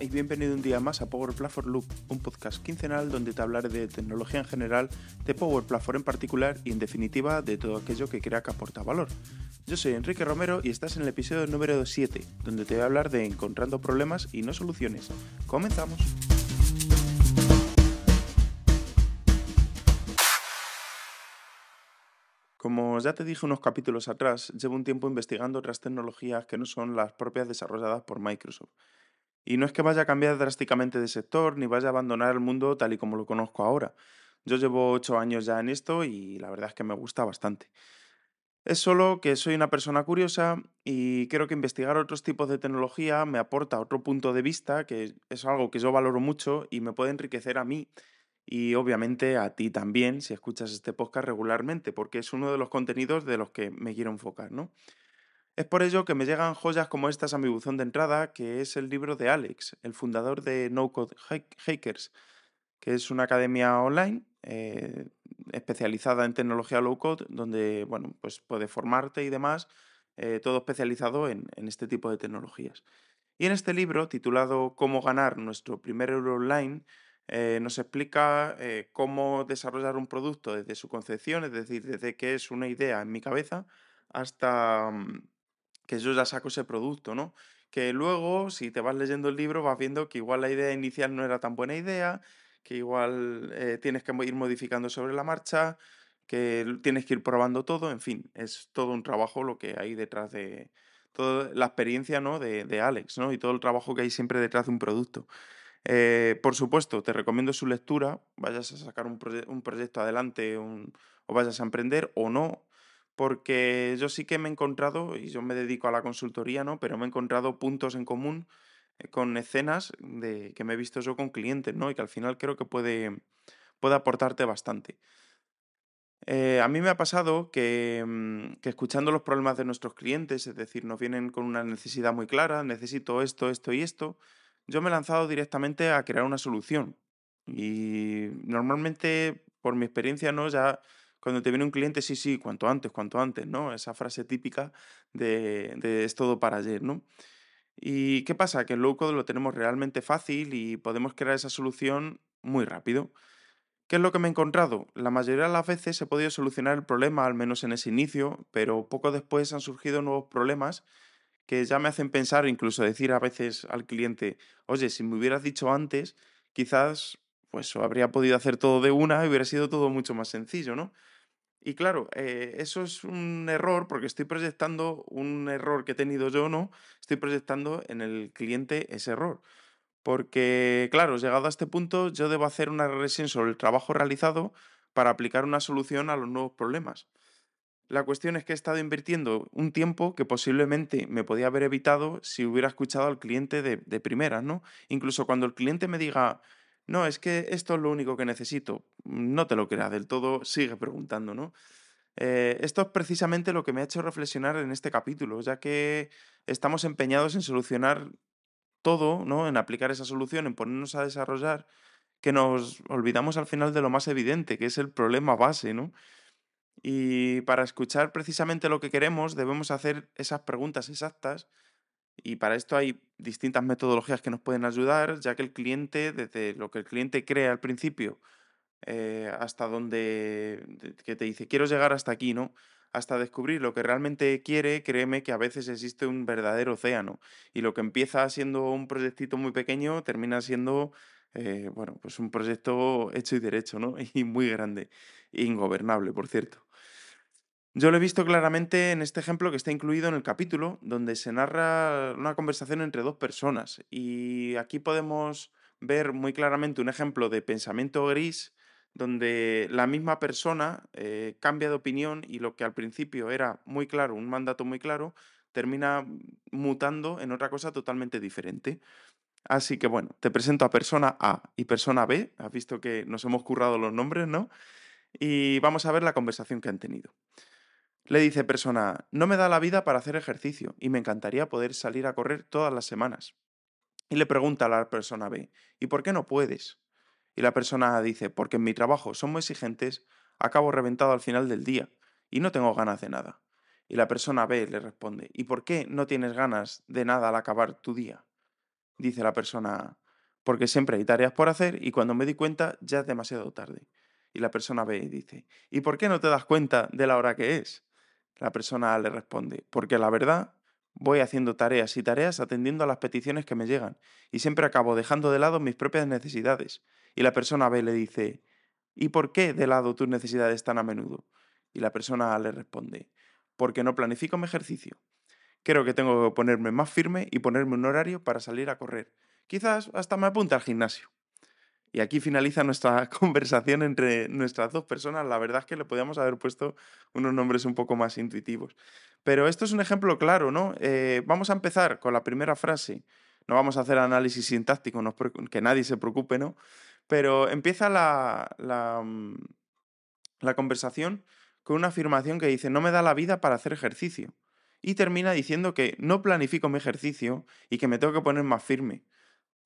Y bienvenido un día más a Power Platform Loop, un podcast quincenal donde te hablaré de tecnología en general, de Power Platform en particular y en definitiva de todo aquello que crea que aporta valor. Yo soy Enrique Romero y estás en el episodio número 7, donde te voy a hablar de encontrando problemas y no soluciones. Comenzamos. Como ya te dije unos capítulos atrás, llevo un tiempo investigando otras tecnologías que no son las propias desarrolladas por Microsoft. Y no es que vaya a cambiar drásticamente de sector ni vaya a abandonar el mundo tal y como lo conozco ahora. Yo llevo ocho años ya en esto y la verdad es que me gusta bastante. Es solo que soy una persona curiosa y creo que investigar otros tipos de tecnología me aporta otro punto de vista, que es algo que yo valoro mucho y me puede enriquecer a mí y obviamente a ti también si escuchas este podcast regularmente, porque es uno de los contenidos de los que me quiero enfocar, ¿no? Es por ello que me llegan joyas como estas a mi buzón de entrada, que es el libro de Alex, el fundador de No Code Hackers, que es una academia online eh, especializada en tecnología low code, donde bueno, pues puedes formarte y demás, eh, todo especializado en, este tipo de tecnologías. Y en este libro, titulado Cómo ganar nuestro primer euro online, eh, nos explica cómo desarrollar un producto desde su concepción, es decir, desde que es una idea en mi cabeza hasta mm, que yo ya saco ese producto, ¿no? Que luego, si te vas leyendo el libro, vas viendo que igual la idea inicial no era tan buena idea, que igual eh, tienes que ir modificando sobre la marcha, que tienes que ir probando todo, en fin, es todo un trabajo lo que hay detrás de toda la experiencia ¿no? de, de Alex, ¿no? Y todo el trabajo que hay siempre detrás de un producto. Eh, por supuesto, te recomiendo su lectura, vayas a sacar un, proyecto adelante o vayas a emprender o no, porque yo sí que me he encontrado, y yo me dedico a la consultoría, ¿no? Pero me he encontrado puntos en común eh, con escenas de, que me he visto yo con clientes, ¿no? Y que al final creo que puede, puede aportarte bastante. Eh, a mí me ha pasado que, mm, que, escuchando los problemas de nuestros clientes, es decir, nos vienen con una necesidad muy clara, necesito esto, esto y esto, yo me he lanzado directamente a crear una solución. Y normalmente, por mi experiencia, ¿no? Ya cuando te viene un cliente, sí, sí, cuanto antes, cuanto antes, ¿no? Esa frase típica de, es todo para ayer, ¿no? ¿Y qué pasa? Que en low code lo tenemos realmente fácil y podemos crear esa solución muy rápido. ¿Qué es lo que me he encontrado? La mayoría de las veces he podido solucionar el problema, al menos en ese inicio, pero poco después han surgido nuevos problemas que ya me hacen pensar, incluso decir a veces al cliente, oye, si me hubieras dicho antes, quizás pues habría podido hacer todo de una y hubiera sido todo mucho más sencillo, ¿no? Y claro, eh, eso es un error porque estoy proyectando un error que he tenido yo, ¿no? Estoy proyectando en el cliente ese error. Porque, claro, llegado a este punto, yo debo hacer una regresión sobre el trabajo realizado para aplicar una solución a los nuevos problemas. La cuestión es que he estado invirtiendo un tiempo que posiblemente me podía haber evitado si hubiera escuchado al cliente de, de primeras, ¿no? Incluso cuando el cliente me diga, no, es que esto es lo único que necesito, no te lo creas del todo, sigue preguntando, ¿no? Eh, esto es precisamente lo que me ha hecho reflexionar en este capítulo, ya que estamos empeñados en solucionar todo, ¿no? En aplicar esa solución, en ponernos a desarrollar, que nos olvidamos al final de lo más evidente, que es el problema base, ¿no? Y para escuchar precisamente lo que queremos debemos hacer esas preguntas exactas y para esto hay distintas metodologías que nos pueden ayudar, ya que el cliente, desde lo que el cliente cree al principio, eh, hasta donde que te dice quiero llegar hasta aquí, ¿no? Hasta descubrir lo que realmente quiere, créeme que a veces existe un verdadero océano. Y lo que empieza siendo un proyectito muy pequeño termina siendo eh, bueno, pues un proyecto hecho y derecho, ¿no? Y muy grande, ingobernable, por cierto. Yo lo he visto claramente en este ejemplo que está incluido en el capítulo, donde se narra una conversación entre dos personas. Y aquí podemos ver muy claramente un ejemplo de pensamiento gris, donde la misma persona eh, cambia de opinión y lo que al principio era muy claro, un mandato muy claro, termina mutando en otra cosa totalmente diferente. Así que bueno, te presento a persona A y persona B. Has visto que nos hemos currado los nombres, ¿no? Y vamos a ver la conversación que han tenido. Le dice persona no me da la vida para hacer ejercicio y me encantaría poder salir a correr todas las semanas. Y le pregunta a la persona B, ¿y por qué no puedes? Y la persona A dice, porque en mi trabajo son muy exigentes, acabo reventado al final del día y no tengo ganas de nada. Y la persona B le responde, ¿y por qué no tienes ganas de nada al acabar tu día? Dice la persona A, porque siempre hay tareas por hacer y cuando me di cuenta ya es demasiado tarde. Y la persona B dice, ¿y por qué no te das cuenta de la hora que es? La persona A le responde, porque la verdad voy haciendo tareas y tareas atendiendo a las peticiones que me llegan y siempre acabo dejando de lado mis propias necesidades. Y la persona B le dice, ¿y por qué de lado tus necesidades tan a menudo? Y la persona A le responde, porque no planifico mi ejercicio. Creo que tengo que ponerme más firme y ponerme un horario para salir a correr. Quizás hasta me apunte al gimnasio. Y aquí finaliza nuestra conversación entre nuestras dos personas. La verdad es que le podíamos haber puesto unos nombres un poco más intuitivos. Pero esto es un ejemplo claro, ¿no? Eh, vamos a empezar con la primera frase. No vamos a hacer análisis sintáctico, que nadie se preocupe, ¿no? Pero empieza la, la, mm, la conversación con una afirmación que dice, no me da la vida para hacer ejercicio. Y termina diciendo que no planifico mi ejercicio y que me tengo que poner más firme.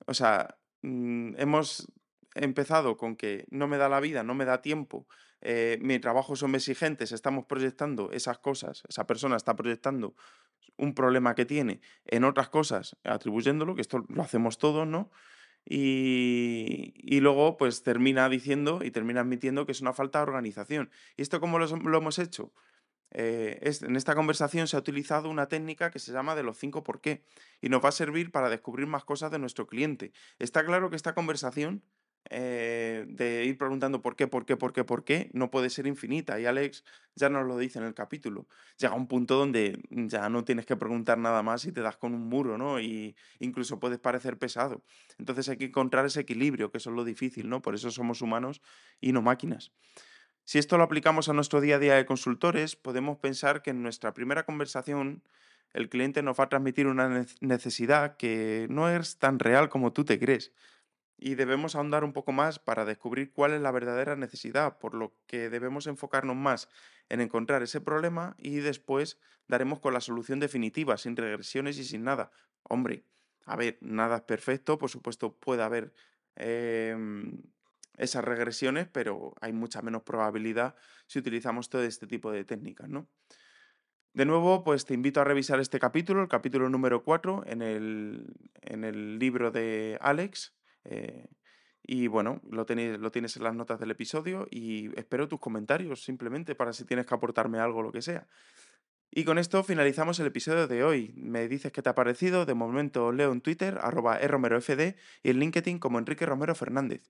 O sea, mm, hemos empezado con que no me da la vida, no me da tiempo, eh, mi trabajo son exigentes, estamos proyectando esas cosas, esa persona está proyectando un problema que tiene en otras cosas, atribuyéndolo, que esto lo hacemos todos, ¿no? Y, luego, pues termina diciendo y termina admitiendo que es una falta de organización. ¿Y esto cómo lo, hemos hecho? Eh, en esta conversación se ha utilizado una técnica que se llama de los cinco por qué y nos va a servir para descubrir más cosas de nuestro cliente. Está claro que esta conversación eh, de ir preguntando por qué, por qué, por qué, por qué, no puede ser infinita. Y Alex ya nos lo dice en el capítulo. Llega un punto donde ya no tienes que preguntar nada más y te das con un muro, ¿no? Y incluso puedes parecer pesado. Entonces hay que encontrar ese equilibrio, que eso es lo difícil, ¿no? Por eso somos humanos y no máquinas. Si esto lo aplicamos a nuestro día a día de consultores, podemos pensar que en nuestra primera conversación el cliente nos va a transmitir una necesidad que no es tan real como tú te crees y debemos ahondar un poco más para descubrir cuál es la verdadera necesidad, por lo que debemos enfocarnos más en encontrar ese problema y después daremos con la solución definitiva, sin regresiones y sin nada. Hombre, a ver, nada es perfecto, por supuesto puede haber em, esas regresiones, pero hay mucha menos probabilidad si utilizamos todo este tipo de técnicas, ¿no? De nuevo, pues te invito a revisar este capítulo, el capítulo número 4, en el, en el libro de Alex, eh, y bueno, lo, lo tienes en las notas del episodio y espero tus comentarios simplemente para si tienes que aportarme algo, lo que sea. Y con esto finalizamos el episodio de hoy. Me dices qué te ha parecido. De momento leo en Twitter, arroba eromerofd y en LinkedIn como Enrique Romero Fernández.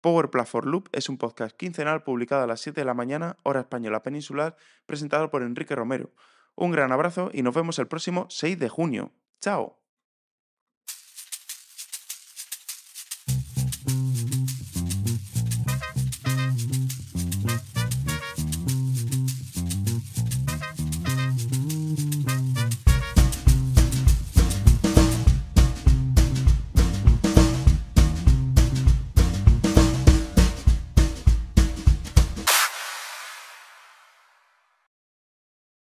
Power Platform Loop es un podcast quincenal publicado a las 7 de la mañana, hora española peninsular, presentado por Enrique Romero. Un gran abrazo y nos vemos el próximo 6 de junio. ¡Chao!